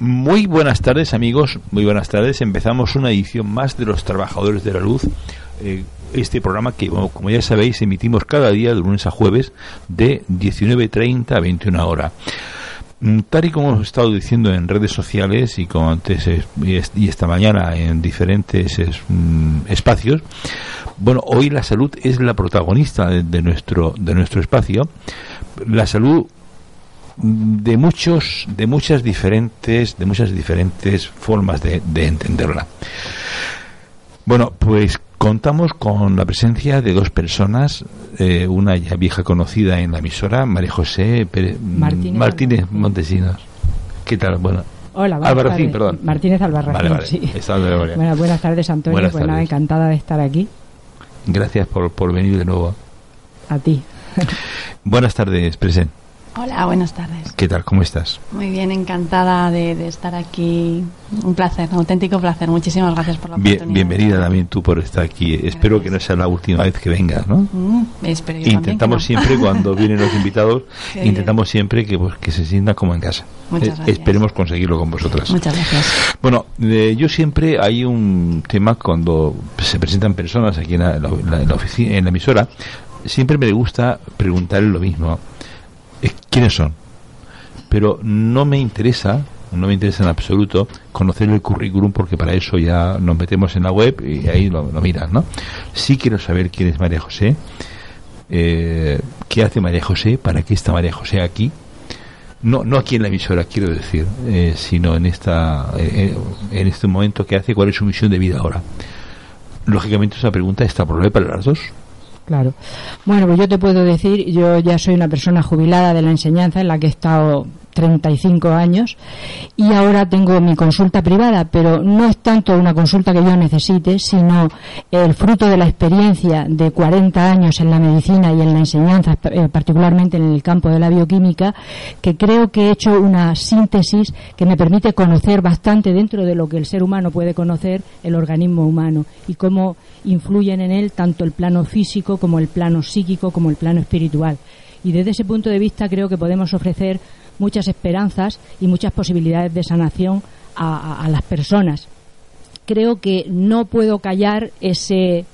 Muy buenas tardes amigos, muy buenas tardes. Empezamos una edición más de los Trabajadores de la Luz. Eh, este programa que, como ya sabéis, emitimos cada día de lunes a jueves de 19.30 a 21 horas. Mm, tal y como hemos estado diciendo en redes sociales y como antes y esta mañana en diferentes mm, espacios, bueno, hoy la salud es la protagonista de nuestro de nuestro espacio. La salud de muchos de muchas diferentes de muchas diferentes formas de, entenderla bueno pues contamos con la presencia de dos personas eh, una ya vieja conocida en la emisora María José Martínez, Montesinos qué tal bueno Hola, Albarracín, perdón. Martínez Albarracín, sí. Bueno, buenas tardes, Antonio. Buenas pues encantada de estar aquí. Gracias por, por venir de nuevo. A ti. buenas tardes, presente. Hola, buenas tardes. ¿Qué tal? ¿Cómo estás? Muy bien, encantada de, estar aquí. Un placer, un auténtico placer. Muchísimas gracias por la oportunidad. bienvenida también tú por estar aquí. Espero que no sea la última vez que vengas, ¿no? Mm, espero intentamos siempre, cuando vienen los invitados, intentamos siempre que, pues, que se sientan como en casa. Muchas eh, gracias. esperemos conseguirlo con vosotras. Muchas gracias. Bueno, eh, yo siempre hay un tema cuando se presentan personas aquí en la, oficina, en la emisora, siempre me gusta preguntar lo mismo quiénes son. Pero no me interesa, no me interesa en absoluto conocer el currículum porque para eso ya nos metemos en la web y ahí lo, miran, ¿no? Sí quiero saber quién es María José, eh, qué hace María José, para qué está María José aquí. No, no aquí en la emisora, quiero decir, eh, sino en esta eh, en este momento que hace, cuál es su misión de vida ahora. Lógicamente esa pregunta está por para las dos. Claro. Bueno, pues yo te puedo decir, yo ya soy una persona jubilada de la enseñanza en la que he estado 35 años y ahora tengo mi consulta privada, pero no es tanto una consulta que yo necesite, sino el fruto de la experiencia de 40 años en la medicina y en la enseñanza, eh, particularmente en el campo de la bioquímica, que creo que he hecho una síntesis que me permite conocer bastante dentro de lo que el ser humano puede conocer, el organismo humano y cómo influyen en él tanto el plano físico como el plano psíquico como el plano espiritual. Y desde ese punto de vista creo que podemos ofrecer muchas esperanzas y muchas posibilidades de sanación a, las personas. Creo que no puedo callar ese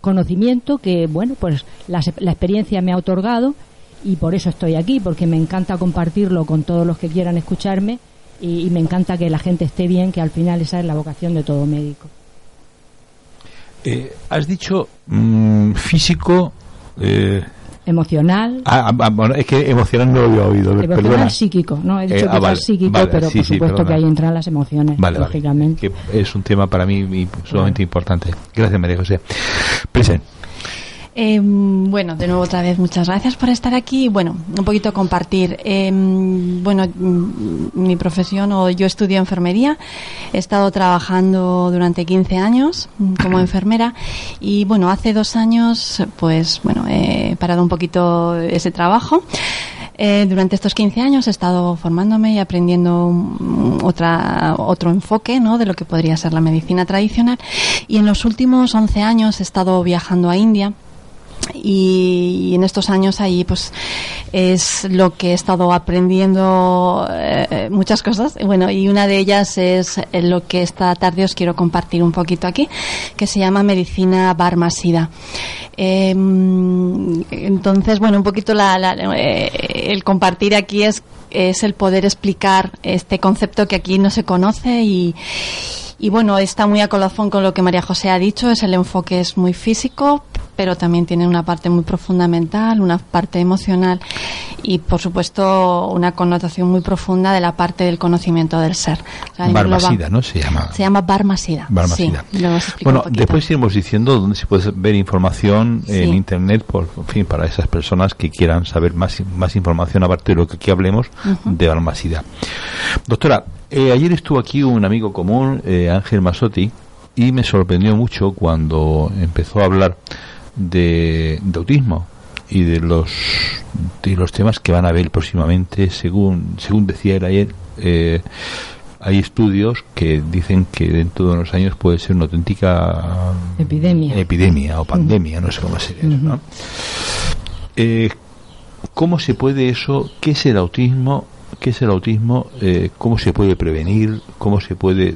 conocimiento que, bueno, pues la, experiencia me ha otorgado y por eso estoy aquí, porque me encanta compartirlo con todos los que quieran escucharme y, me encanta que la gente esté bien, que al final esa es la vocación de todo médico. Eh, has dicho mm, físico, eh, emocional. Ah, ah, ah, bueno, es que emocional no lo había oído. Emocional psíquico, ¿no? He dicho eh, que es psíquico, pero por supuesto que ahí entran las emociones, lógicamente. que es un tema para mí sumamente importante. Gracias, María José. Presente. Eh, bueno, de nuevo otra vez muchas gracias por estar aquí. Bueno, un poquito compartir. Eh, bueno, mm, mi profesión o yo estudio enfermería. He estado trabajando durante 15 años como enfermera y bueno, hace dos años pues bueno, he parado un poquito ese trabajo. Eh, durante estos 15 años he estado formándome y aprendiendo otra, otro enfoque ¿no? de lo que podría ser la medicina tradicional. Y en los últimos 11 años he estado viajando a India y, en estos años ahí pues es lo que he estado aprendiendo eh, muchas cosas. Bueno y una de ellas es lo que esta tarde os quiero compartir un poquito aquí que se llama medicina barmasida. Em, entonces bueno un poquito eh, el compartir aquí es es el poder explicar este concepto que aquí no se conoce y y bueno, está muy a colofón con lo que María José ha dicho, es el enfoque es muy físico, pero también tienen una parte muy profunda mental, una parte emocional y, por supuesto, una connotación muy profunda de la parte del conocimiento del ser. Barmasida, ¿no? Se llama. Se llama Barmasida. Barmasida. bueno, después iremos diciendo dónde se puede ver información en Internet, por fin, para esas personas que quieran saber más, más información aparte de lo que aquí hablemos de Barmasida. Doctora, eh, ayer estuvo aquí un amigo común, eh, Ángel Masotti, y me sorprendió mucho cuando empezó a hablar de, autismo y de los de los temas que van a ver próximamente según según decía él ayer eh, hay estudios que dicen que dentro de unos años puede ser una auténtica epidemia. epidemia o pandemia no sé cómo sería ¿no? Eh, cómo se puede eso qué es el autismo qué es el autismo, eh, cómo se puede prevenir, cómo se puede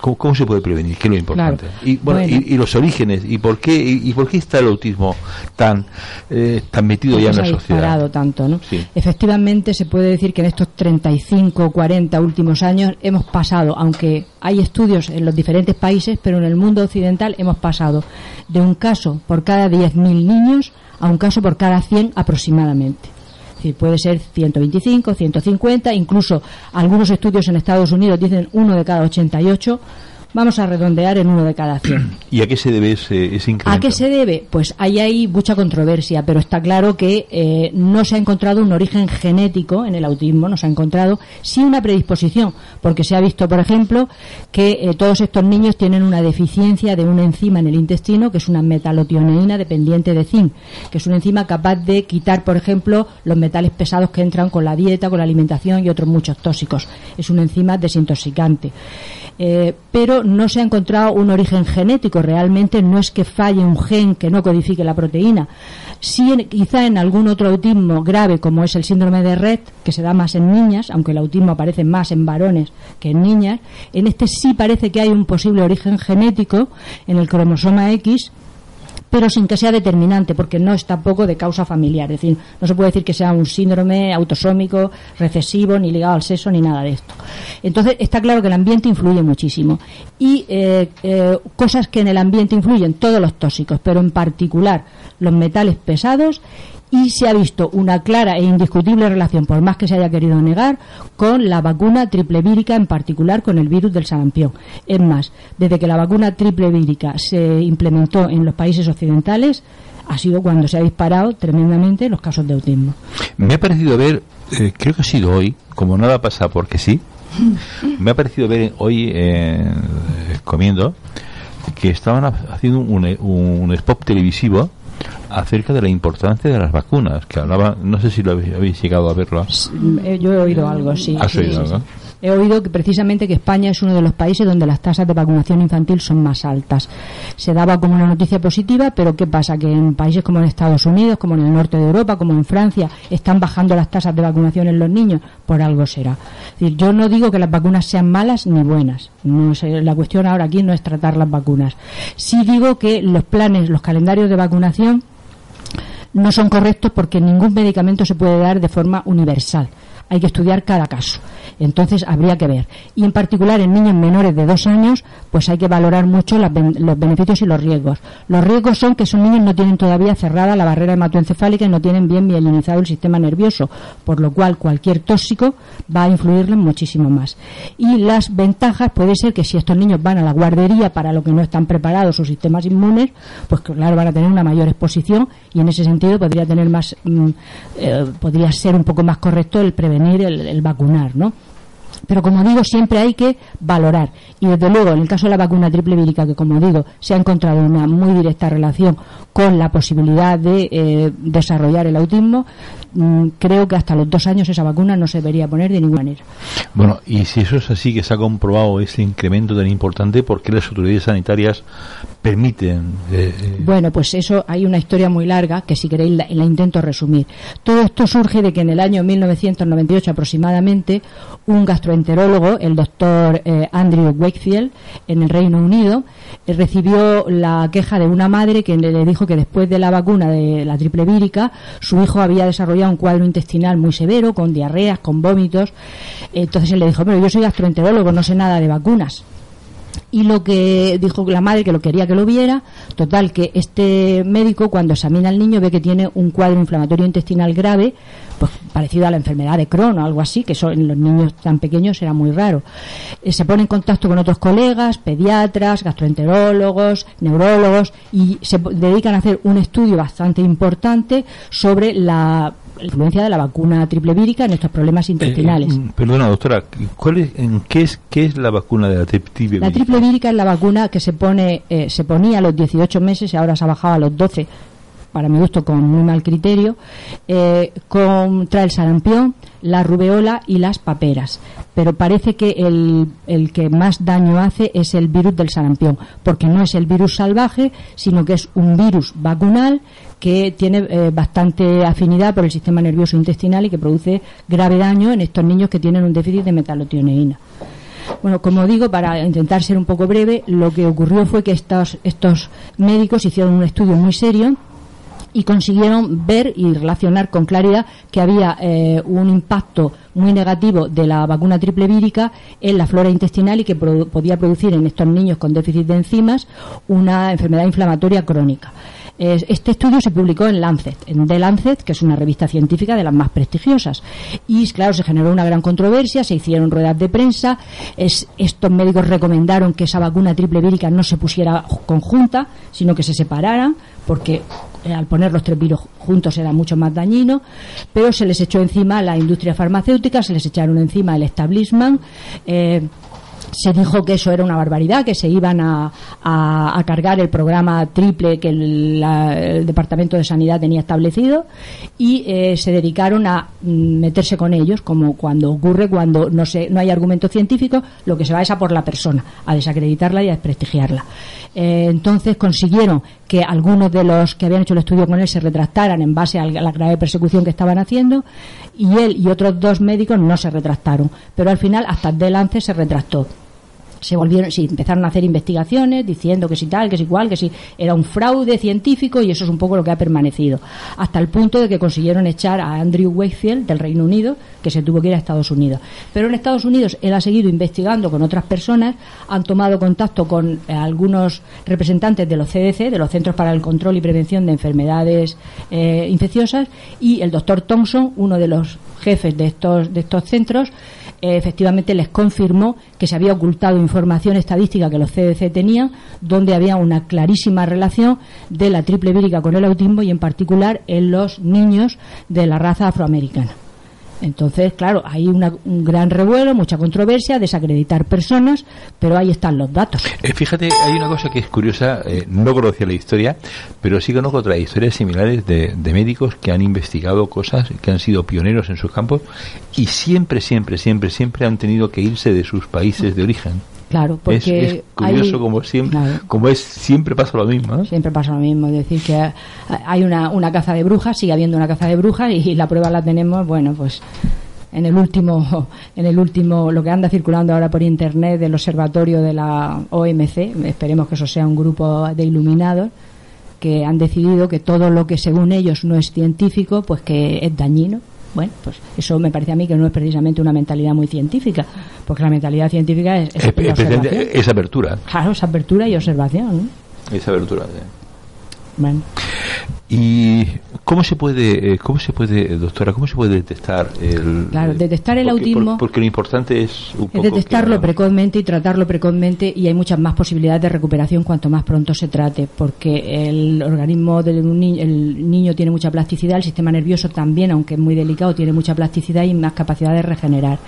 cómo, se puede prevenir, qué es lo importante. Y, bueno, Y, los orígenes y por qué y, por qué está el autismo tan eh, tan metido ya en la sociedad. tanto, ¿no? Efectivamente se puede decir que en estos 35 40 últimos años hemos pasado, aunque hay estudios en los diferentes países, pero en el mundo occidental hemos pasado de un caso por cada 10.000 niños a un caso por cada 100 aproximadamente decir, puede ser 125, 150, incluso algunos estudios en Estados Unidos dicen uno de cada 88 vamos a redondear en uno de cada 100. ¿Y a qué se debe ese, incremento? ¿A qué se debe? Pues ahí hay mucha controversia, pero está claro que eh, no se ha encontrado un origen genético en el autismo, no se ha encontrado sí una predisposición, porque se ha visto, por ejemplo, que eh, todos estos niños tienen una deficiencia de una enzima en el intestino, que es una metalotioneína dependiente de zinc, que es una enzima capaz de quitar, por ejemplo, los metales pesados que entran con la dieta, con la alimentación y otros muchos tóxicos. Es una enzima desintoxicante. Eh, pero no se ha encontrado un origen genético. Realmente no es que falle un gen que no codifique la proteína. Sí, quizá en algún otro autismo grave, como es el síndrome de Red, que se da más en niñas, aunque el autismo aparece más en varones que en niñas, en este sí parece que hay un posible origen genético en el cromosoma X pero sin que sea determinante, porque no es tampoco de causa familiar. Es decir, no se puede decir que sea un síndrome autosómico, recesivo, ni ligado al sexo, ni nada de esto. Entonces, está claro que el ambiente influye muchísimo. Y eh, eh, cosas que en el ambiente influyen, todos los tóxicos, pero en particular los metales pesados y se ha visto una clara e indiscutible relación, por más que se haya querido negar, con la vacuna triple vírica, en particular con el virus del sarampión. Es más, desde que la vacuna triple vírica se implementó en los países occidentales, ha sido cuando se ha disparado tremendamente los casos de autismo. Me ha parecido ver, eh, creo que ha sido hoy, como nada pasa porque sí, me ha parecido ver hoy eh, comiendo que estaban haciendo un, un spot televisivo acerca de la importancia de las vacunas, que hablaba, no sé si lo habéis, llegado a verlo. Eh, yo he oído algo, sí. ¿Has oído algo? He oído que precisamente que España es uno de los países donde las tasas de vacunación infantil son más altas. Se daba como una noticia positiva, pero ¿qué pasa? Que en países como en Estados Unidos, como en el norte de Europa, como en Francia, están bajando las tasas de vacunación en los niños. Por algo será. yo no digo que las vacunas sean malas ni buenas. No la cuestión ahora aquí no es tratar las vacunas. Sí digo que los planes, los calendarios de vacunación no son correctos porque ningún medicamento se puede dar de forma universal. Hay que estudiar cada caso. Entonces habría que ver. Y en particular en niños menores de dos años, pues hay que valorar mucho los beneficios y los riesgos. Los riesgos son que esos niños no tienen todavía cerrada la barrera hematoencefálica y no tienen bien mielinizado el sistema nervioso, por lo cual cualquier tóxico va a influirles muchísimo más. Y las ventajas puede ser que si estos niños van a la guardería para lo que no están preparados sus sistemas inmunes, pues claro, van a tener una mayor exposición y en ese sentido podría tener más, mm, eh, podría ser un poco más correcto el prevenir, el, el vacunar, ¿no? Pero como digo, siempre hay que valorar. Y desde luego, en el caso de la vacuna triple vírica, que como digo, se ha encontrado una muy directa relación con la posibilidad de eh, desarrollar el autismo, mm, creo que hasta los dos años esa vacuna no se debería poner de ninguna manera. Bueno, y si eso es así, que se ha comprobado ese incremento tan importante, ¿por qué las autoridades sanitarias permiten? Eh, eh? bueno, pues eso hay una historia muy larga que si queréis la, la intento resumir. Todo esto surge de que en el año 1998 aproximadamente un gastroenterólogo, el doctor eh, Andrew Wakefield, en el Reino Unido, eh, recibió la queja de una madre que le, dijo que después de la vacuna de la triple vírica, su hijo había desarrollado un cuadro intestinal muy severo, con diarreas, con vómitos. Entonces él le dijo, pero yo soy gastroenterólogo, no sé nada de vacunas. Y lo que dijo la madre que lo quería que lo viera total que este médico cuando examina al niño ve que tiene un cuadro inflamatorio intestinal grave pues parecido a la enfermedad de Crohn o algo así que eso en los niños tan pequeños era muy raro. Eh, se pone en contacto con otros colegas pediatras gastroenterólogos neurólogos y se dedican a hacer un estudio bastante importante sobre la influencia de la vacuna triple vírica en estos problemas intestinales. Eh, perdona, doctora, ¿cuál es, en qué, es, ¿qué es la vacuna de la triple vírica? La triple vírica es la vacuna que se pone eh, se ponía a los 18 meses y ahora se ha bajado a los 12 para mi gusto con muy mal criterio, eh, contra el sarampión, la rubeola y las paperas. Pero parece que el, el, que más daño hace es el virus del sarampión, porque no es el virus salvaje, sino que es un virus vacunal que tiene eh, bastante afinidad por el sistema nervioso intestinal y que produce grave daño en estos niños que tienen un déficit de metalotioneína. Bueno, como digo, para intentar ser un poco breve, lo que ocurrió fue que estos, estos médicos hicieron un estudio muy serio y consiguieron ver y relacionar con claridad que había eh, un impacto muy negativo de la vacuna triple vírica en la flora intestinal y que podía producir en estos niños con déficit de enzimas una enfermedad inflamatoria crónica. Este estudio se publicó en Lancet, en The Lancet, que es una revista científica de las más prestigiosas. Y claro, se generó una gran controversia, se hicieron ruedas de prensa, estos médicos recomendaron que esa vacuna triple vírica no se pusiera conjunta, sino que se separaran, porque al poner los tres virus juntos era mucho más dañino, pero se les echó encima la industria farmacéutica, se les echaron encima el establishment. Eh, se dijo que eso era una barbaridad, que se iban a, a, cargar el programa triple que el, Departamento de Sanidad tenía establecido y eh, se dedicaron a mm, meterse con ellos, como cuando ocurre cuando no, se, no hay argumento científico, lo que se va es a por la persona, a desacreditarla y a desprestigiarla. Eh, entonces consiguieron que algunos de los que habían hecho el estudio con él se retractaran en base a la grave persecución que estaban haciendo y él y otros dos médicos no se retractaron, pero al final hasta Delance se retractó se volvieron, sí, empezaron a hacer investigaciones diciendo que si tal, que si igual, que si era un fraude científico y eso es un poco lo que ha permanecido. Hasta el punto de que consiguieron echar a Andrew Wakefield del Reino Unido, que se tuvo que ir a Estados Unidos. Pero en Estados Unidos él ha seguido investigando con otras personas, han tomado contacto con eh, algunos representantes de los CDC, de los Centros para el Control y Prevención de Enfermedades eh, Infecciosas, y el doctor Thompson, uno de los jefes de estos, de estos centros, eh, efectivamente les confirmó que se había ocultado información estadística que los CDC tenían, donde había una clarísima relación de la triple vírica con el autismo y en particular en los niños de la raza afroamericana. Entonces, claro, hay un gran revuelo, mucha controversia, desacreditar personas, pero ahí están los datos. Eh, fíjate, hay una cosa que es curiosa, eh, no conocía la historia, pero sí conozco otras historias similares de, médicos que han investigado cosas, que han sido pioneros en sus campos y siempre, siempre, siempre, siempre han tenido que irse de sus países de origen. Claro, porque es, curioso como siempre, como es siempre pasa lo mismo. Siempre pasa lo mismo, es decir que hay una, una caza de brujas, sigue habiendo una caza de brujas y, la prueba la tenemos, bueno, pues en el último, en el último, lo que anda circulando ahora por internet del observatorio de la OMC, esperemos que eso sea un grupo de iluminados que han decidido que todo lo que según ellos no es científico, pues que es dañino bueno, pues eso me parece a mí que no es precisamente una mentalidad muy científica, porque la mentalidad científica es, es, apertura. Claro, es apertura y observación. Esa apertura, Bueno. ¿Y cómo se puede, eh, cómo se puede, doctora, cómo se puede detectar el... Claro, detectar el autismo... porque lo importante es un poco detectarlo precozmente y tratarlo precozmente y hay muchas más posibilidades de recuperación cuanto más pronto se trate, porque el organismo del niño, el niño tiene mucha plasticidad, el sistema nervioso también, aunque es muy delicado, tiene mucha plasticidad y más capacidad de regenerar.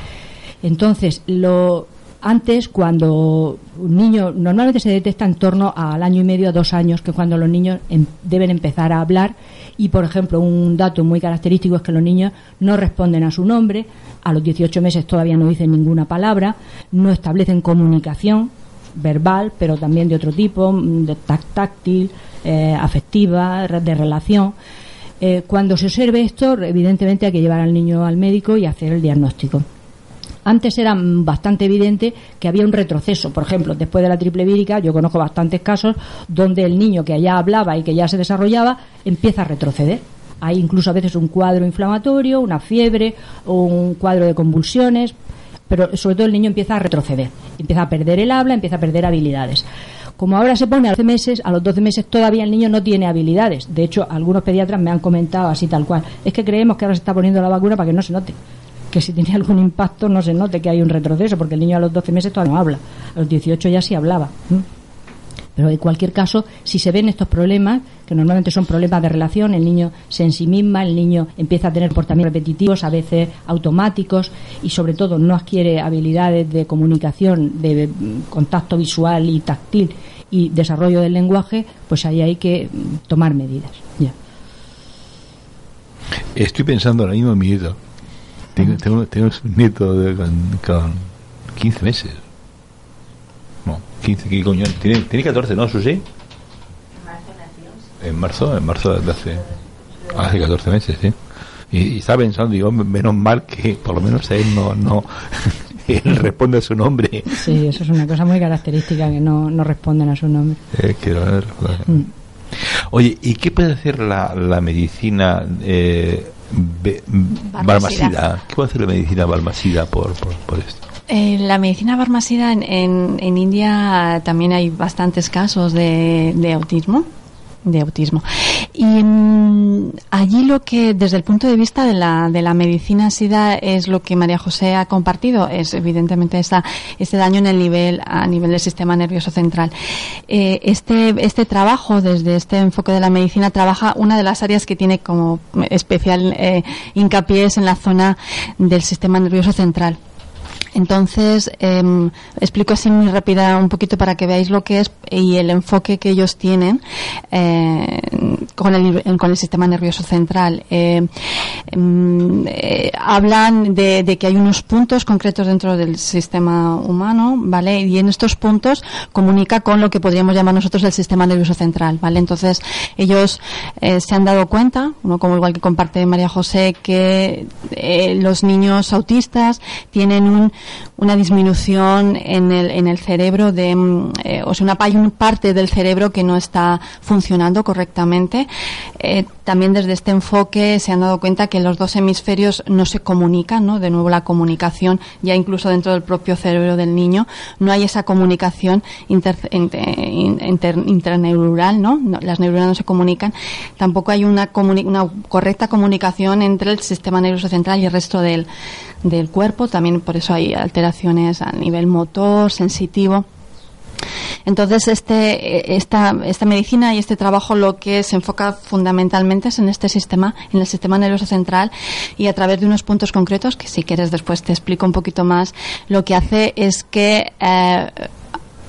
Entonces, lo antes, cuando un niño normalmente se detecta en torno al año y medio a dos años, que es cuando los niños em, deben empezar a hablar. Y, por ejemplo, un dato muy característico es que los niños no responden a su nombre, a los 18 meses todavía no dicen ninguna palabra, no establecen comunicación verbal, pero también de otro tipo, mm, de táctil, eh, afectiva, de relación. Eh, cuando se observe esto, evidentemente hay que llevar al niño al médico y hacer el diagnóstico. Antes era bastante evidente que había un retroceso. Por ejemplo, después de la triple vírica, yo conozco bastantes casos donde el niño que ya hablaba y que ya se desarrollaba empieza a retroceder. Hay incluso a veces un cuadro inflamatorio, una fiebre o un cuadro de convulsiones pero sobre todo el niño empieza a retroceder, empieza a perder el habla, empieza a perder habilidades. Como ahora se pone a los 12 meses, a los 12 meses todavía el niño no tiene habilidades. De hecho, algunos pediatras me han comentado así tal cual. Es que creemos que ahora se está poniendo la vacuna para que no se note. Que si tiene algún impacto no se note que hay un retroceso, porque el niño a los 12 meses todavía no habla. A los 18 ya sí hablaba. Pero en cualquier caso, si se ven estos problemas, que normalmente son problemas de relación, el niño se ensimisma, el niño empieza a tener comportamientos repetitivos, a veces automáticos, y sobre todo no adquiere habilidades de comunicación, de contacto visual y táctil y desarrollo del lenguaje, pues ahí hay que tomar medidas. Ya. Estoy pensando ahora mismo en mi nieto. Tengo, tengo, tengo un nieto de, con, con 15 meses. No, 15, ¿qué coño? Tiene, tiene 14, ¿no, Susi? En marzo, en marzo de hace, hace 14 meses, sí. Y, y estaba pensando, digo, menos mal que por lo menos él no, no él responde a su nombre. Sí, eso es una cosa muy característica, que no, no responden a su nombre. Eh, que no- Mm. Oye, ¿y qué puede hacer la, la medicina eh, be- Barmacida. ¿Qué puede hacer la medicina barmacida por, por, por esto? Eh, la medicina barmacida en, en, en India también hay bastantes casos de, de autismo de autismo. Y mm, allí lo que desde el punto de vista de la, de la medicina SIDA es lo que María José ha compartido. Es evidentemente esta, este daño en el nivel a nivel del sistema nervioso central. Eh, este este trabajo desde este enfoque de la medicina trabaja una de las áreas que tiene como especial eh, hincapié es en la zona del sistema nervioso central entonces, em, explico así muy rápida un poquito para que veáis lo que es y el enfoque que ellos tienen eh, con, el, con el sistema nervioso central. Eh, em, eh, hablan de, de que hay unos puntos concretos dentro del sistema humano, ¿vale? Y en estos puntos comunica con lo que podríamos llamar nosotros el sistema nervioso central, ¿vale? Entonces, ellos eh, se han dado cuenta, ¿no? como igual que comparte María José, que eh, los niños autistas tienen un, una disminución en el, en el cerebro de, mm, eh, o sea, una, hay una parte del cerebro que no está funcionando correctamente. Eh, también desde este enfoque se han dado cuenta que los dos hemisferios no se comunican, ¿no? De nuevo la comunicación, ya incluso dentro del propio cerebro del niño, no hay esa comunicación inter. ¿no? Las neuronas no se comunican. Tampoco hay una, comuni una correcta comunicación entre el sistema nervioso central y el resto del, del cuerpo. También por eso hay alteraciones a nivel motor, sensitivo. Entonces, este, esta, esta medicina y este trabajo lo que se enfoca fundamentalmente es en este sistema, en el sistema nervioso central y a través de unos puntos concretos, que si quieres después te explico un poquito más, lo que hace es que eh,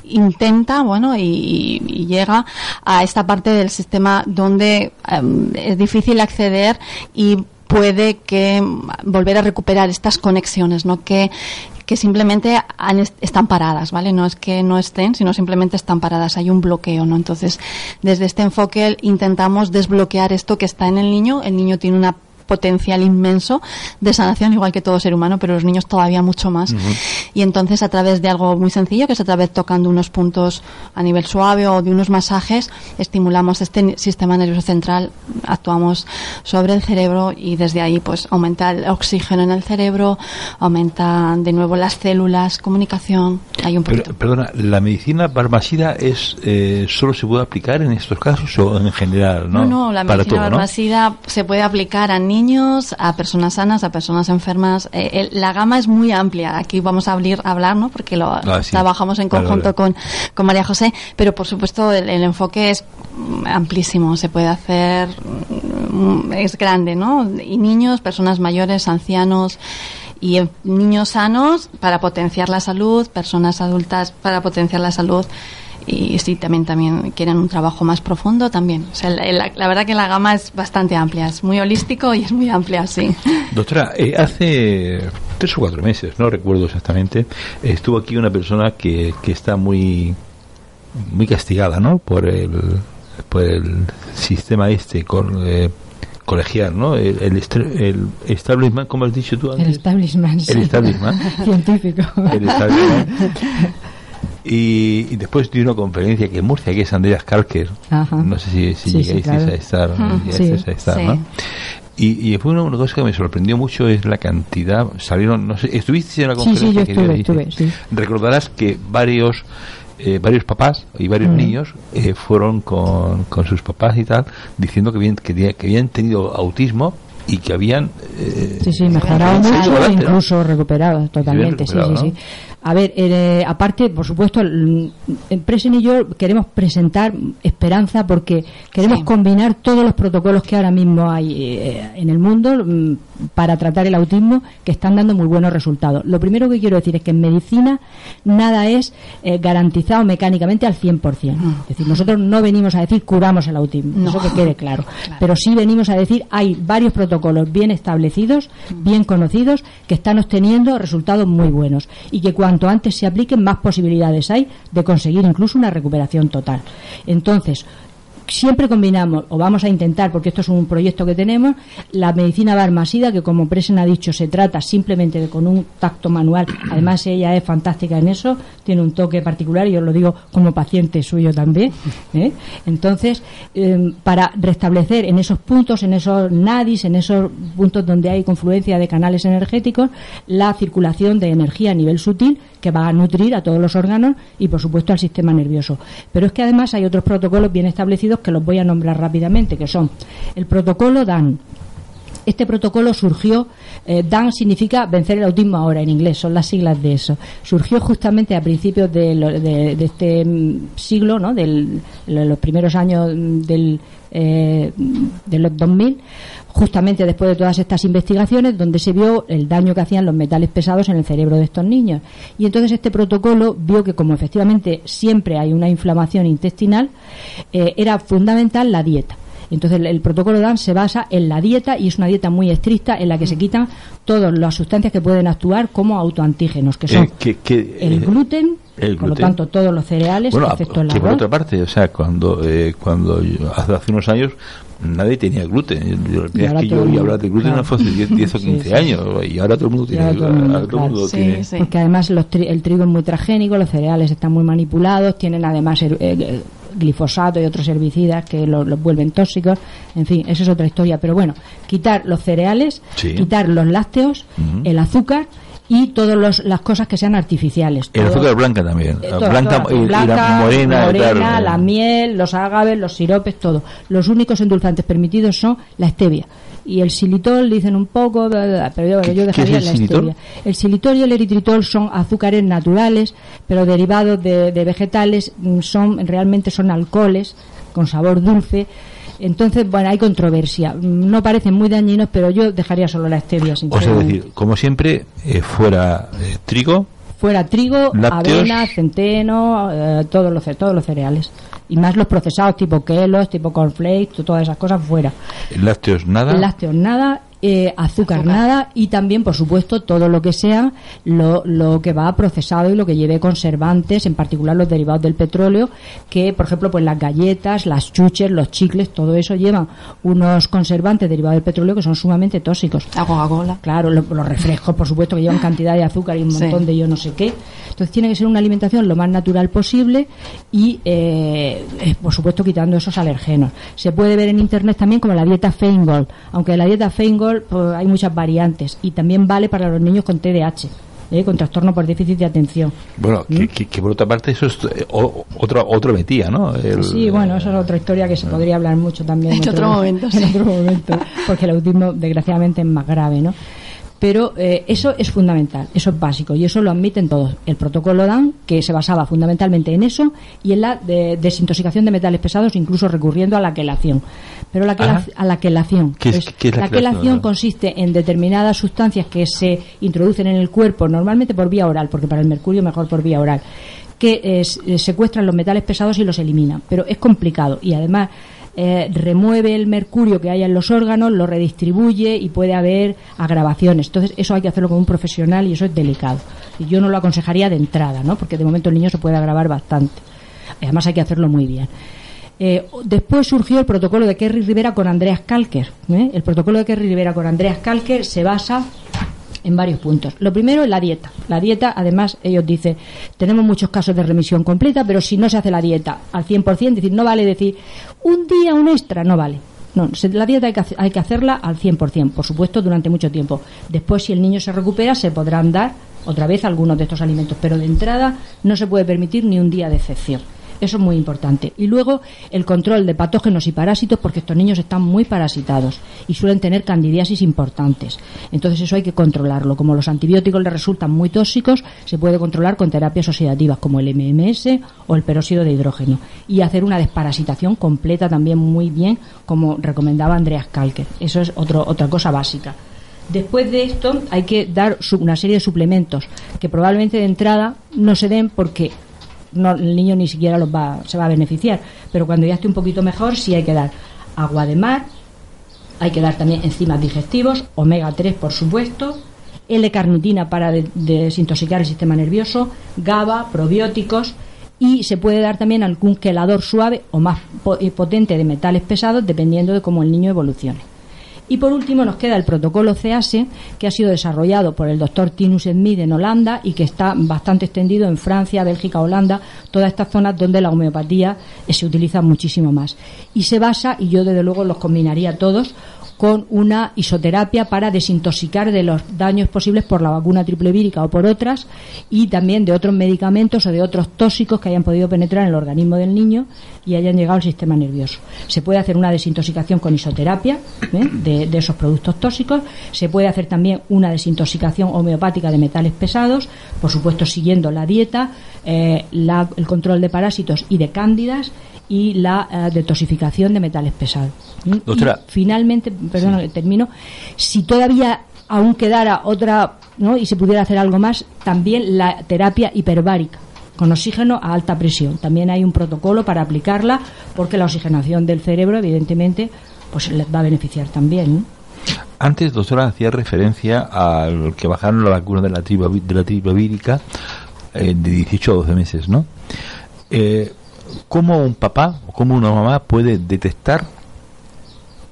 intenta, bueno, y, llega a esta parte del sistema donde um, es difícil acceder y puede que volver a recuperar estas conexiones, ¿no? Que, que simplemente han, están paradas, ¿vale? No es que no estén, sino simplemente están paradas. Hay un bloqueo, ¿no? Entonces, desde este enfoque intentamos desbloquear esto que está en el niño. El niño tiene una potencial inmenso de sanación, igual que todo ser humano, pero los niños todavía mucho más. Uh -huh. Y entonces, a través de algo muy sencillo, que es a través tocando unos puntos a nivel suave o de unos masajes, estimulamos este sistema nervioso central, actuamos sobre el cerebro y desde ahí, pues, aumenta el oxígeno en el cerebro, aumenta de nuevo las células, comunicación. Hay un pero, perdona, ¿la medicina barmacida es eh, solo se puede aplicar en estos casos o en general? No, no, no la medicina todo, barmacida ¿no? se puede aplicar a niños niños, a personas sanas, a personas enfermas. Eh, el, la gama es muy amplia. Aquí vamos a abrir, a hablar, ¿no? Porque lo ah, sí. trabajamos en conjunto claro, Con, con María José, pero por supuesto el, el, enfoque es amplísimo. Se puede hacer, es grande, ¿no? Y niños, personas mayores, ancianos y niños sanos para potenciar la salud, personas adultas para potenciar la salud y si también también quieren un trabajo más profundo también o sea, la, la, la, verdad que la gama es bastante amplia es muy holístico y es muy amplia sí doctora eh, hace tres o cuatro meses no recuerdo exactamente estuvo aquí una persona que, que está muy muy castigada no por el por el sistema este con eh, colegial, ¿no? El, el, el, establishment, como has dicho tú antes. El establishment. El establishment. Científico. El establishment. Y, y, después de una conferencia que en Murcia, que es Andreas Kalker, Ajá. no sé si, si sí, llegáis sí, claro. a estar, a estar ¿no? Y, y fue una, cosa que me sorprendió mucho es la cantidad, salieron, no sé, estuviste en la conferencia sí, sí, yo que estuve, estuve, sí. Recordarás que varios eh, varios papás y varios mm. niños eh, fueron con, con, sus papás y tal diciendo que, que, que habían tenido autismo y que habían eh, sí sí mejorado mucho incluso recuperado totalmente sí sí sí a ver, eh, aparte, por supuesto, Presen y yo queremos presentar esperanza porque queremos combinar todos los protocolos que ahora mismo hay eh, en el mundo mm, para tratar el autismo que están dando muy buenos resultados. Lo primero que quiero decir es que en medicina nada es eh, garantizado mecánicamente al 100%. Mm. Es decir, nosotros no venimos a decir curamos el autismo, eso que quede claro. Pero sí venimos a decir hay varios protocolos bien establecidos, mm. bien conocidos, que están obteniendo resultados muy buenos y que cuando cuanto antes se apliquen, más posibilidades hay de conseguir incluso una recuperación total. Entonces, siempre combinamos, o vamos a intentar, porque esto es un proyecto que tenemos, la medicina barmasida, que como Presen ha dicho, se trata simplemente de con un tacto manual. Además, ella es fantástica en eso, tiene un toque particular, y os lo digo como paciente suyo también. ¿eh? Entonces, em, para restablecer en esos puntos, en esos nadis, en esos puntos donde hay confluencia de canales energéticos, la circulación de energía a nivel sutil que va a nutrir a todos los órganos y, por supuesto, al sistema nervioso. Pero es que además hay otros protocolos bien establecidos que los voy a nombrar rápidamente, que son el protocolo DAN. Este protocolo surgió, eh, DAN significa vencer el autismo ahora en inglés, son las siglas de eso. Surgió justamente a principios de, este mm, siglo, ¿no? de los primeros años del, eh, de los 2000, justamente después de todas estas investigaciones, donde se vio el daño que hacían los metales pesados en el cerebro de estos niños. Y entonces este protocolo vio que como efectivamente siempre hay una inflamación intestinal, eh, era fundamental la dieta. Entonces el, protocolo DAN se basa en la dieta y es una dieta muy estricta en la que se quitan todas las sustancias que pueden actuar como autoantígenos, que son eh, el gluten, por lo tanto todos los cereales, excepto el por otra parte, o sea, cuando eh, cuando hace unos años nadie tenía gluten. La que yo oí hablar de gluten no fue hace 10, o 15 años y ahora todo el mundo tiene. gluten. Porque además el trigo es muy transgénico, los cereales están muy manipulados, tienen además eh, glifosato y otros herbicidas que los, vuelven tóxicos. En fin, eso es otra historia. Pero bueno, quitar los cereales, quitar los lácteos, el azúcar y todas las cosas que sean artificiales. El azúcar blanca también. Eh, blanca, y, la morena. la miel, los agaves, los siropes, todo. Los únicos endulzantes permitidos son la stevia. Y el xilitol dicen un poco, pero yo, dejaría la stevia. El xilitol y el eritritol son azúcares naturales, pero derivados de, de vegetales, mm, son realmente son alcoholes con sabor dulce entonces, bueno, hay controversia. No parecen muy dañinos, pero yo dejaría solo la stevia. O sea, decir, como siempre, eh, fuera eh, trigo. Fuera trigo, avena, centeno, eh, todos, los, todos los cereales. Y más los procesados tipo kelos, tipo cornflakes, todas esas cosas fuera. Lácteos nada. Lácteos nada eh, azúcar, nada y también, por supuesto, todo lo que sea lo, lo, que va procesado y lo que lleve conservantes, en particular los derivados del petróleo, que, por ejemplo, pues las galletas, las chuches, los chicles, todo eso lleva unos conservantes derivados del petróleo que son sumamente tóxicos. La Coca-Cola. Claro, los refrescos, por supuesto, que llevan cantidad de azúcar y un montón de yo no sé qué. Entonces tiene que ser una alimentación lo más natural posible y, eh, eh, por supuesto, quitando esos alergenos. Se puede ver en Internet también como la dieta Feingold, aunque la dieta Feingold pues, hay muchas variantes y también vale para los niños con TDAH. ¿eh? con trastorno por déficit de atención. Bueno, que, ¿Mm? por otra parte eso es eh, otro, otro metía, ¿no? sí, bueno, eso es otra historia que se podría hablar mucho también. En, otro, momento. En otro momento, porque el autismo desgraciadamente es más grave, ¿no? pero eh, eso es fundamental, eso es básico y eso lo admiten todos. El protocolo DAN, que se basaba fundamentalmente en eso y en la desintoxicación de metales pesados, incluso recurriendo a la quelación. Pero la a la quelación. la, quelación consiste en determinadas sustancias que se introducen en el cuerpo, normalmente por vía oral, porque para el mercurio mejor por vía oral, que eh, secuestran los metales pesados y los eliminan. Pero es complicado y además eh, remueve el mercurio que haya en los órganos, lo redistribuye y puede haber agravaciones. Entonces, eso hay que hacerlo con un profesional y eso es delicado. Y yo no lo aconsejaría de entrada, ¿no? Porque de momento el niño se puede agravar bastante. Además, hay que hacerlo muy bien. Eh, después surgió el protocolo de Kerry Rivera con Andreas Kalker. ¿eh? El protocolo de Kerry Rivera con Andreas Kalker se basa en varios puntos. Lo primero es la dieta. La dieta, además, ellos dicen, tenemos muchos casos de remisión completa, pero si no se hace la dieta al 100%, es decir, no vale decir un día un extra, no vale. No, la dieta hay que, hay que hacerla al 100%, por supuesto, durante mucho tiempo. Después, si el niño se recupera, se podrán dar otra vez algunos de estos alimentos, pero de entrada no se puede permitir ni un día de excepción. Eso es muy importante. Y luego el control de patógenos y parásitos, porque estos niños están muy parasitados y suelen tener candidiasis importantes. Entonces eso hay que controlarlo. Como los antibióticos les resultan muy tóxicos, se puede controlar con terapias oxidativas como el MMS o el peróxido de hidrógeno. Y hacer una desparasitación completa también muy bien, como recomendaba Andreas Kalker. Eso es otro, otra cosa básica. Después de esto hay que dar una serie de suplementos que probablemente de entrada no se den porque no, el niño ni siquiera los va, se va a beneficiar. Pero cuando ya esté un poquito mejor, sí hay que dar agua de mar, hay que dar también enzimas digestivos, omega 3 por supuesto, L-carnitina para desintoxicar el sistema nervioso, GABA, probióticos y se puede dar también algún quelador suave o más eh, potente de metales pesados dependiendo de cómo el niño evolucione. Y por último nos queda el protocolo CEASE, que ha sido desarrollado por el doctor Tinus Smith en Holanda y que está bastante extendido en Francia, Bélgica, Holanda, todas estas zonas donde la homeopatía se utiliza muchísimo más. Y se basa, y yo desde luego los combinaría todos, con una isoterapia para desintoxicar de los daños posibles por la vacuna triple vírica o por otras y también de otros medicamentos o de otros tóxicos que hayan podido penetrar en el organismo del niño y hayan llegado al sistema nervioso. Se puede hacer una desintoxicación con isoterapia ¿eh? de, esos productos tóxicos, se puede hacer también una desintoxicación homeopática de metales pesados, por supuesto siguiendo la dieta, eh, el control de parásitos y de cándidas y la eh, detoxificación de metales pesados. Doctora. finalmente, perdón, termino, si todavía aún quedara otra, ¿no? y se pudiera hacer algo más, también la terapia hiperbárica con oxígeno a alta presión. También hay un protocolo para aplicarla porque la oxigenación del cerebro, evidentemente, pues les va a beneficiar también. Antes, doctora, hacía referencia al que bajaron la vacuna de la tribu, de la tribu vírica eh, de 18 a 12 meses, ¿no? Eh, cómo un papá o cómo una mamá puede detectar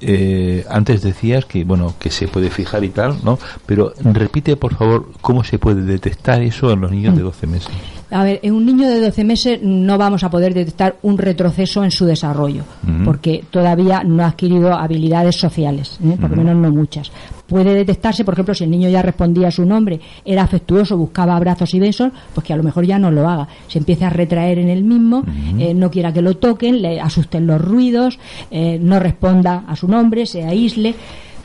eh, antes decías que bueno que se puede fijar y tal no pero repite por favor cómo se puede detectar eso en los niños de 12 meses a ver, en un niño de 12 meses no vamos a poder detectar un retroceso en su desarrollo, porque todavía no ha adquirido habilidades sociales, ¿eh? por lo menos no muchas. Puede detectarse, por ejemplo, si el niño ya respondía a su nombre, era afectuoso, buscaba abrazos y besos, pues que a lo mejor ya no lo haga. Se empieza a retraer en el mismo, eh, no quiera que lo toquen, le asusten los ruidos, eh, no responda a su nombre, se aísle.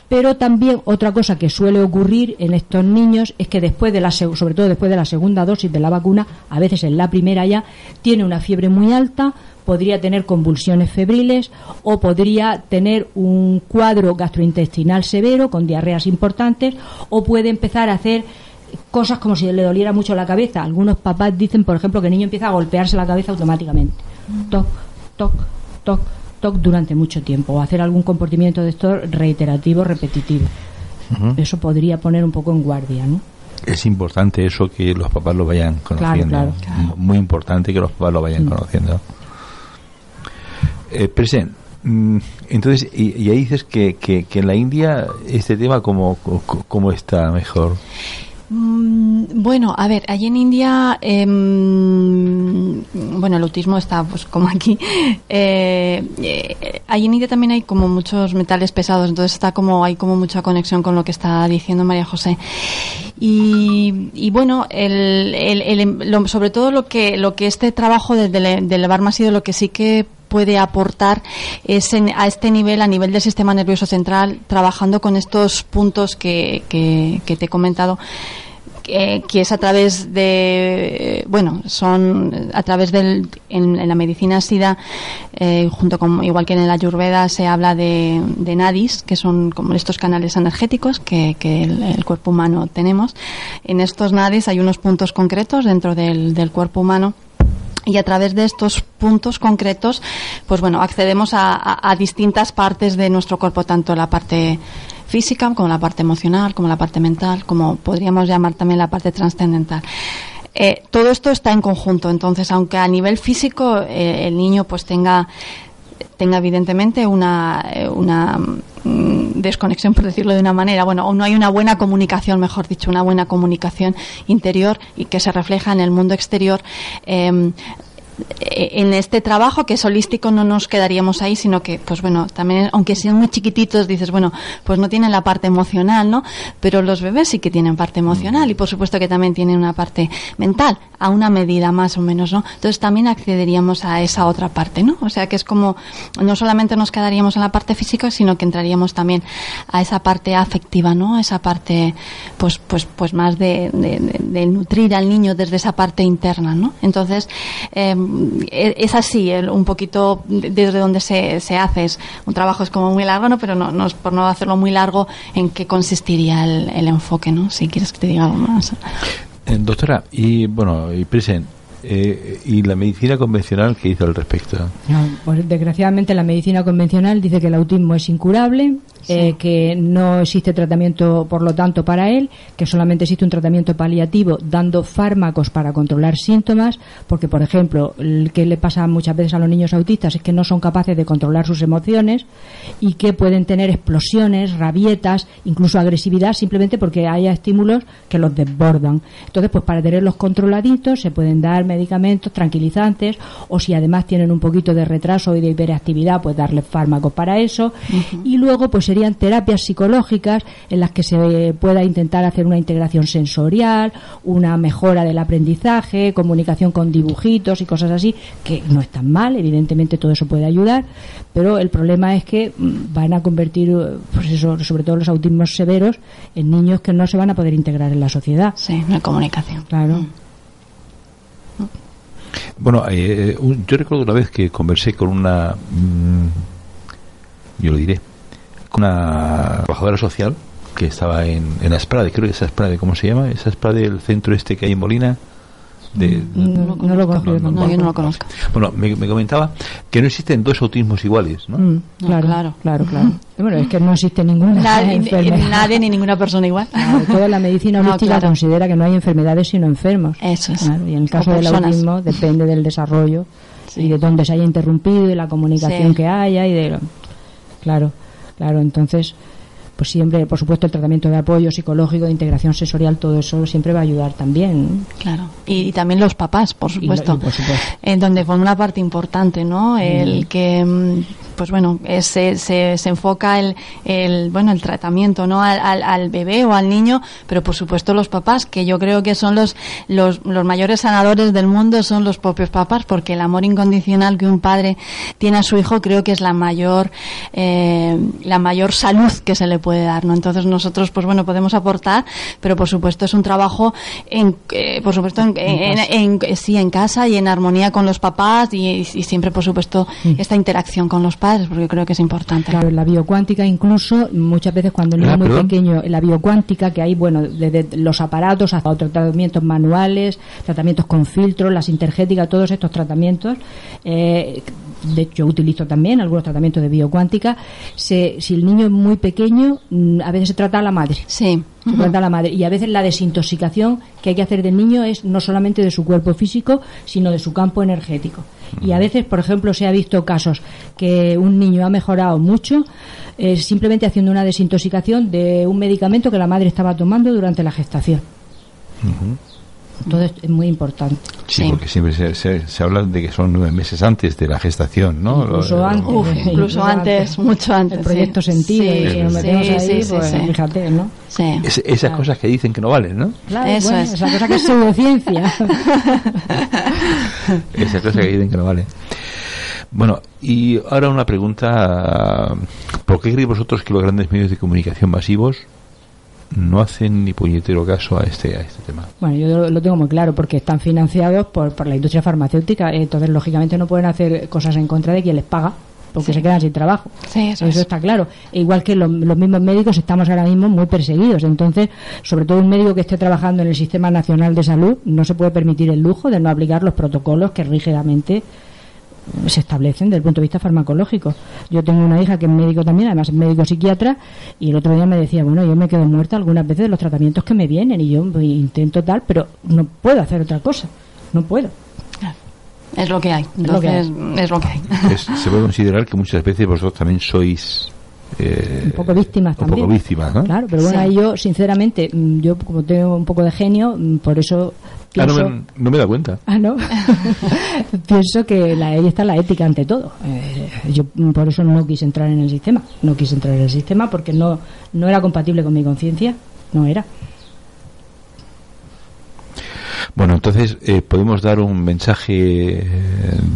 Pero también otra cosa que suele ocurrir en estos niños es que después de la sobre todo después de la segunda dosis de la vacuna, a veces en la primera ya tiene una fiebre muy alta, podría tener convulsiones febriles o podría tener un cuadro gastrointestinal severo con diarreas importantes o puede empezar a hacer cosas como si le doliera mucho la cabeza. Algunos papás dicen, por ejemplo, que el niño empieza a golpearse la cabeza automáticamente. Toc, toc, toc durante mucho tiempo o hacer algún comportamiento de esto reiterativo, repetitivo. Eso podría poner un poco en guardia, ¿no? Es importante eso que los papás lo vayan conociendo. Muy importante que los papás lo vayan mm. conociendo. Eh, mm, entonces, y, ahí dices que, que, en la India este tema como, como está mejor. Mm, bueno, a ver, allí en India, em, bueno, el autismo está pues como aquí. Eh, eh, allí en India también hay como muchos metales pesados, entonces está como hay como mucha conexión con lo que está diciendo María José. Y, bueno, el, sobre todo lo que lo que este trabajo de, de, ha sido lo que sí que puede aportar es a este nivel, a nivel del sistema nervioso central, trabajando con estos puntos que, que, te he comentado. Que, es a través de bueno son a través del en, la medicina sida eh, junto con igual que en la ayurveda se habla de, nadis que son como estos canales energéticos que, el, cuerpo humano tenemos en estos nadis hay unos puntos concretos dentro del, del cuerpo humano y a través de estos puntos concretos, pues bueno, accedemos a, distintas partes de nuestro cuerpo, tanto la parte física como la parte emocional, como la parte mental, como podríamos llamar también la parte trascendental. Eh, todo esto está en conjunto, entonces, aunque a nivel físico eh, el niño pues tenga tenga evidentemente una, eh, mm, desconexión, por decirlo de una manera, bueno, o no hay una buena comunicación, mejor dicho, una buena comunicación interior y que se refleja en el mundo exterior. Eh, en este trabajo que es holístico no nos quedaríamos ahí, sino que, pues bueno, también, aunque sean muy chiquititos, dices, bueno, pues no tienen la parte emocional, ¿no? Pero los bebés sí que tienen parte emocional y por supuesto que también tienen una parte mental, a una medida más o menos, ¿no? Entonces también accederíamos a esa otra parte, ¿no? O sea que es como, no solamente nos quedaríamos en la parte física, sino que entraríamos también a esa parte afectiva, ¿no? Esa parte, pues, pues, pues más de, de, nutrir al niño desde esa parte interna, ¿no? Entonces, eh, es así, un poquito desde donde se, se hace. Es, un trabajo es como muy largo, ¿no? Pero no, no por no hacerlo muy largo, ¿en qué consistiría el, enfoque, ¿no? Si quieres que te diga algo más. Eh, doctora, y bueno, y present, eh, ¿Y la medicina convencional qué dice al respecto? pues desgraciadamente la medicina convencional dice que el autismo es incurable, eh, que no existe tratamiento, por lo tanto, para él, que solamente existe un tratamiento paliativo dando fármacos para controlar síntomas, porque, por ejemplo, el que le pasa muchas veces a los niños autistas es que no son capaces de controlar sus emociones y que pueden tener explosiones, rabietas, incluso agresividad, simplemente porque haya estímulos que los desbordan. Entonces, pues para tenerlos controladitos se pueden dar medicamentos tranquilizantes o si además tienen un poquito de retraso y de hiperactividad, pues darles fármacos para eso. Y luego, pues serían terapias psicológicas en las que se pueda intentar hacer una integración sensorial, una mejora del aprendizaje, comunicación con dibujitos y cosas así, que no están mal, evidentemente todo eso puede ayudar, pero el problema es que mm, van a convertir, pues eso, sobre todo los autismos severos, en niños que no se van a poder integrar en la sociedad. Sí, la comunicación. Claro. Mm. Bueno, eh, yo recuerdo una vez que conversé con una, mm, yo lo diré, una trabajadora social que estaba en, en Asprade, creo que es Asprade, ¿cómo se llama? Es Asprade, el centro este que hay en Molina. De, no, lo conozco, no, yo no lo conozco. Bueno, me, comentaba que no existen dos autismos iguales, ¿no? Mm, claro, claro, claro, claro. Bueno, es que no existe ninguna nadie, enfermedad. Nadie ni ninguna persona igual. toda la medicina holística considera que no hay enfermedades sino enfermos. Eso es. y en el caso del autismo depende del desarrollo y de dónde se haya interrumpido y la comunicación que haya y de... Claro. Claro, entonces, pues siempre, por supuesto, el tratamiento de apoyo psicológico, de integración sensorial, todo eso siempre va a ayudar también. Claro, y, también los papás, por supuesto, en donde fue una parte importante, ¿no? El que mm, pues bueno, se, se, se, enfoca el, el, bueno, el tratamiento, ¿no? Al, al, bebé o al niño, pero por supuesto los papás, que yo creo que son los, los, los mayores sanadores del mundo, son los propios papás, porque el amor incondicional que un padre tiene a su hijo creo que es la mayor, eh, la mayor salud que se le puede dar, ¿no? Entonces nosotros, pues bueno, podemos aportar, pero por supuesto es un trabajo en, eh, por supuesto, en, en, en, sí, en casa y en armonía con los papás y, y siempre, por supuesto, mm. esta interacción con los padres porque creo que es importante. Claro, en la biocuántica incluso, muchas veces cuando el niño es muy pequeño, en la biocuántica, que hay, bueno, desde los aparatos hasta otros tratamientos manuales, tratamientos con filtros, las intergéticas, todos estos tratamientos, eh, de hecho yo utilizo también algunos tratamientos de biocuántica, si el niño es muy pequeño, mm, a veces se trata a la madre. Sí. Se trata a la madre. Y a veces la desintoxicación que hay que hacer del niño es no solamente de su cuerpo físico, sino de su campo energético. Y a veces, por ejemplo, se ha visto casos que un niño ha mejorado mucho eh, simplemente haciendo una desintoxicación de un medicamento que la madre estaba tomando durante la gestación. Entonces es muy importante. Sí, porque siempre se, se, habla de que son nueve meses antes de la gestación, ¿no? Incluso antes. incluso antes, mucho antes. El proyecto sentido, y si nos metemos ahí, pues fíjate, ¿no? esas cosas que dicen que no valen, ¿no? Claro, Eso es. Esa cosa que es pseudociencia. esas cosas que dicen que no valen. Bueno, y ahora una pregunta. ¿Por qué creéis vosotros que los grandes medios de comunicación masivos no hacen ni puñetero caso a este a este tema. Bueno, yo lo, tengo muy claro porque están financiados por, por la industria farmacéutica, entonces lógicamente no pueden hacer cosas en contra de quien les paga porque se quedan sin trabajo. eso, está claro. E igual que los mismos médicos estamos ahora mismo muy perseguidos. Entonces, sobre todo un médico que esté trabajando en el Sistema Nacional de Salud no se puede permitir el lujo de no aplicar los protocolos que rígidamente se establecen desde el punto de vista farmacológico. Yo tengo una hija que es médico también, además es médico psiquiatra, y el otro día me decía, bueno, yo me quedo muerta algunas veces de los tratamientos que me vienen y yo intento tal, pero no puedo hacer otra cosa, no puedo. Es lo que hay, entonces es lo que hay. se puede considerar que muchas veces vosotros también sois eh, un poco víctimas un poco víctimas, ¿no? Claro, pero bueno, yo sinceramente, mm, yo como tengo un poco de genio, mm, por eso Ah, pienso, no, me, no me da cuenta. Ah, no. Pienso que la, ahí está la ética ante todo. Eh, yo por eso no quise entrar en el sistema. No quise entrar en el sistema porque no, no era compatible con mi conciencia. No era. Bueno, entonces eh, podemos dar un mensaje eh,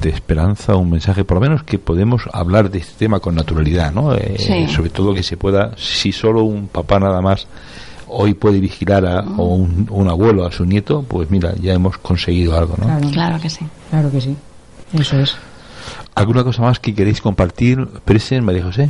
de esperanza, un mensaje por lo menos que podemos hablar de este tema con naturalidad, ¿no? Eh, Sí. Sobre todo que se pueda, si solo un papá nada más hoy puede vigilar a, un abuelo a su nieto, pues mira, ya hemos conseguido algo, ¿no? Claro, Claro que sí. claro que sí. Eso es. ¿Alguna cosa más que queréis compartir, Presen, María José?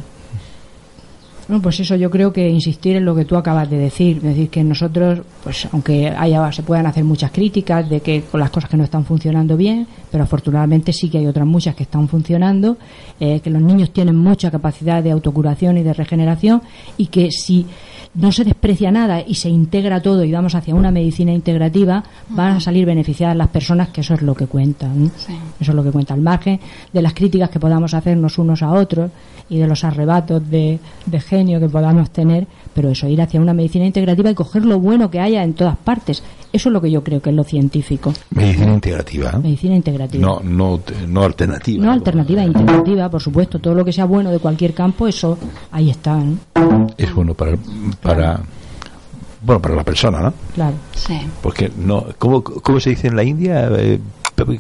Bueno, pues eso yo creo que insistir en lo que tú acabas de decir, es decir, que nosotros, pues aunque haya, se puedan hacer muchas críticas de que con las cosas que no están funcionando bien, pero afortunadamente sí que hay otras muchas que están funcionando, eh, que los niños tienen mucha capacidad de autocuración y de regeneración y que si no se desprecia nada y se integra todo y vamos hacia una medicina integrativa, van a salir beneficiadas las personas, que eso es lo que cuenta. ¿no? Sí. Eso es lo que cuenta al margen de las críticas que podamos hacernos unos a otros y de los arrebatos de, de genio que podamos tener, pero eso, ir hacia una medicina integrativa y coger lo bueno que haya en todas partes. Eso es lo que yo creo que es lo científico. Medicina integrativa. ¿eh? Medicina integrativa. No, no, no alternativa. No alternativa, integrativa, por supuesto. Todo lo que sea bueno de cualquier campo, eso ahí está. ¿no? Es bueno para, para, bueno, para la persona, ¿no? Claro. Sí. Porque no, ¿cómo, cómo se dice en la India? Eh,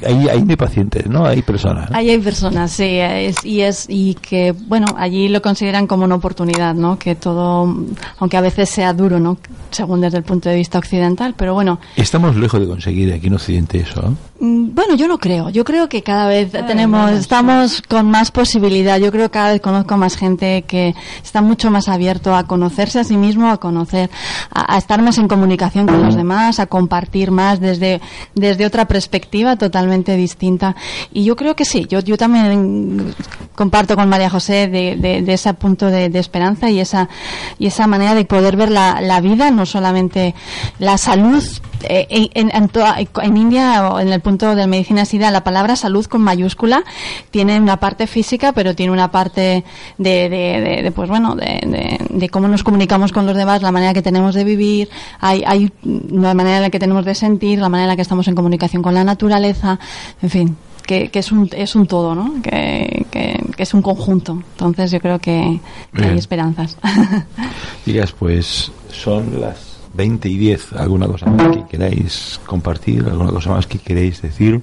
ahí, ahí no hay pacientes, ¿no? Hay personas. ¿no? Ahí hay personas, sí, es, y es y que bueno, allí lo consideran como una oportunidad, ¿no? Que todo, aunque a veces sea duro, ¿no? Según desde el punto de vista occidental, pero bueno, Estamos lejos de conseguir aquí en Occidente eso. ¿no? Mm, Bueno, yo no creo. Yo creo que cada vez Ay, tenemos, estamos con más posibilidad. Yo creo que cada vez conozco más gente que está mucho más abierto a conocerse a sí mismo, a conocer, a, a estar más en comunicación con los demás, a compartir más desde, desde otra perspectiva totalmente distinta. Y yo creo que sí. Yo, yo también comparto con María José de, de- de ese punto de, de esperanza y esa, y esa manera de poder ver la, la vida, no solamente la salud, eh, en, en, toda- en India o en el punto de medicina SIDA la palabra salud con mayúscula tiene una parte física pero tiene una parte de, de, de- de, pues bueno de, de- de cómo nos comunicamos con los demás la manera que tenemos de vivir hay, hay la manera en la que tenemos de sentir la manera en la que estamos en comunicación con la naturaleza en fin que, que es un es un todo no que, que, que es un conjunto. Entonces yo creo que, que hay esperanzas. Digas, pues son las 20 y 10. ¿Alguna cosa más que queráis compartir? ¿Alguna cosa más que queréis decir?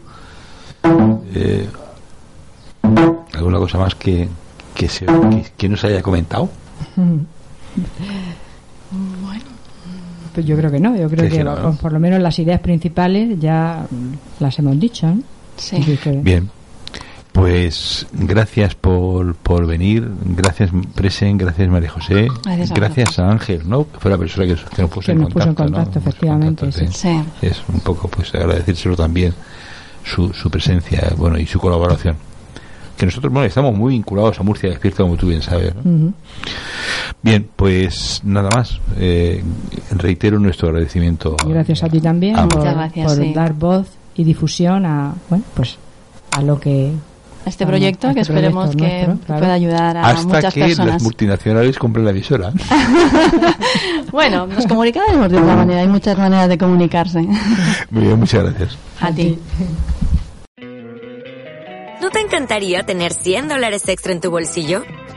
Eh, ¿Alguna cosa más que, que, se, que, que no se haya comentado? Pues yo creo que no. Yo creo Que por, por lo menos las ideas principales ya las hemos dicho. ¿no? sí Bien. Pues gracias por, por venir, gracias Presen, gracias María José, Gracias a gracias a Ángel, ¿no? Que fue la persona que, que nos puso Que en nos puso en contacto. puso en efectivamente, contacto, sí. Sí. Es un poco pues agradecérselo también su, su presencia, bueno, y su colaboración. Que nosotros, bueno, estamos muy vinculados a Murcia Despierta, como tú bien sabes. Bien, pues nada más. Eh, reitero nuestro agradecimiento. Y gracias a ti también Ah, por, Muchas gracias, por sí. dar voz y difusión a bueno pues a lo que este a- proyecto a que este esperemos proyecto que nuestro, claro. pueda ayudar a Hasta muchas que las personas. multinacionales compren la emisora. Bueno, nos comunicaremos de otra manera, hay muchas maneras de comunicarse. Muy bien, muchas gracias. A ti. ¿No te encantaría tener 100 dólares extra en tu bolsillo?